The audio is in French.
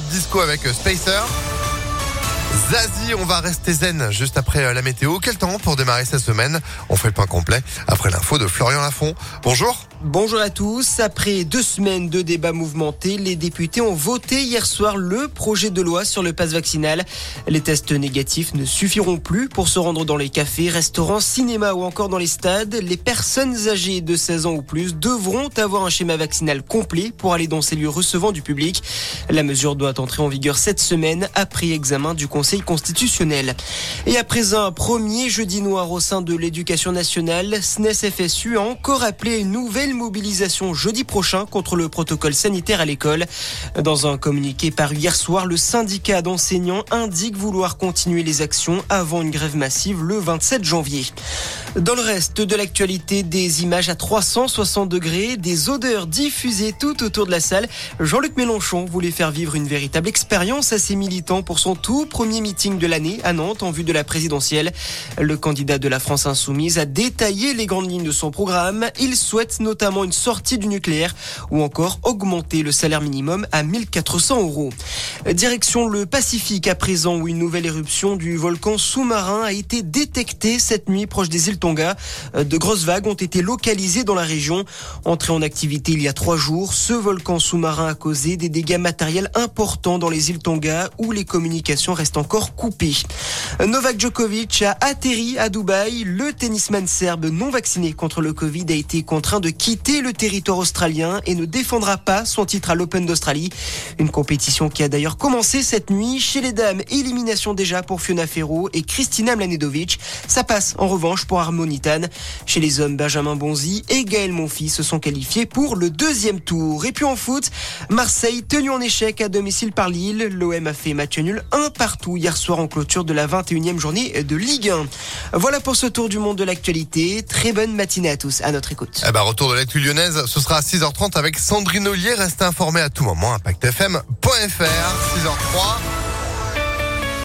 Disco avec euh, Spacer. Zazie, on va rester zen juste après euh, la météo. Quel temps pour démarrer cette semaine? On fait le point complet après l'info de Florian Lafont. Bonjour. Bonjour à tous. Après deux semaines de débats mouvementés, les députés ont voté hier soir le projet de loi sur le pass vaccinal. Les tests négatifs ne suffiront plus pour se rendre dans les cafés, restaurants, cinémas ou encore dans les stades. Les personnes âgées de 16 ans ou plus devront avoir un schéma vaccinal complet pour aller dans ces lieux recevant du public. La mesure doit entrer en vigueur cette semaine après examen du Conseil constitutionnel. Et après un premier jeudi noir au sein de l'éducation nationale, SNES FSU a encore appelé une mobilisation jeudi prochain contre le protocole sanitaire à l'école. Dans un communiqué paru hier soir, le syndicat d'enseignants indique vouloir continuer les actions avant une grève massive le 27 janvier. Dans le reste de l'actualité, des images à 360 degrés, des odeurs diffusées tout autour de la salle. Jean-Luc Mélenchon voulait faire vivre une véritable expérience à ses militants pour son tout premier meeting de l'année à Nantes en vue de la présidentielle. Le candidat de la France insoumise a détaillé les grandes lignes de son programme. Il souhaite notamment notamment une sortie du nucléaire ou encore augmenter le salaire minimum à 1400 euros. Direction le Pacifique à présent où une nouvelle éruption du volcan sous-marin a été détectée cette nuit proche des îles Tonga. De grosses vagues ont été localisées dans la région. Entré en activité il y a trois jours, ce volcan sous-marin a causé des dégâts matériels importants dans les îles Tonga où les communications restent encore coupées. Novak Djokovic a atterri à Dubaï. Le tennisman serbe non vacciné contre le Covid a été contraint de quitter quitter le territoire australien et ne défendra pas son titre à l'Open d'Australie. Une compétition qui a d'ailleurs commencé cette nuit. Chez les dames, élimination déjà pour Fiona Ferro et Kristina Mlanedovic. Ça passe en revanche pour Harmonitan. Chez les hommes, Benjamin Bonzi et Gaël Monfils se sont qualifiés pour le deuxième tour. Et puis en foot, Marseille tenu en échec à domicile par Lille. L'OM a fait match nul un partout hier soir en clôture de la 21e journée de Ligue 1. Voilà pour ce tour du monde de l'actualité. Très bonne matinée à tous. À notre écoute. Eh ben, retour de l'actu lyonnaise, ce sera à 6h30 avec Sandrine Ollier. Restez informés à tout moment, impactfm.fr, 6h03.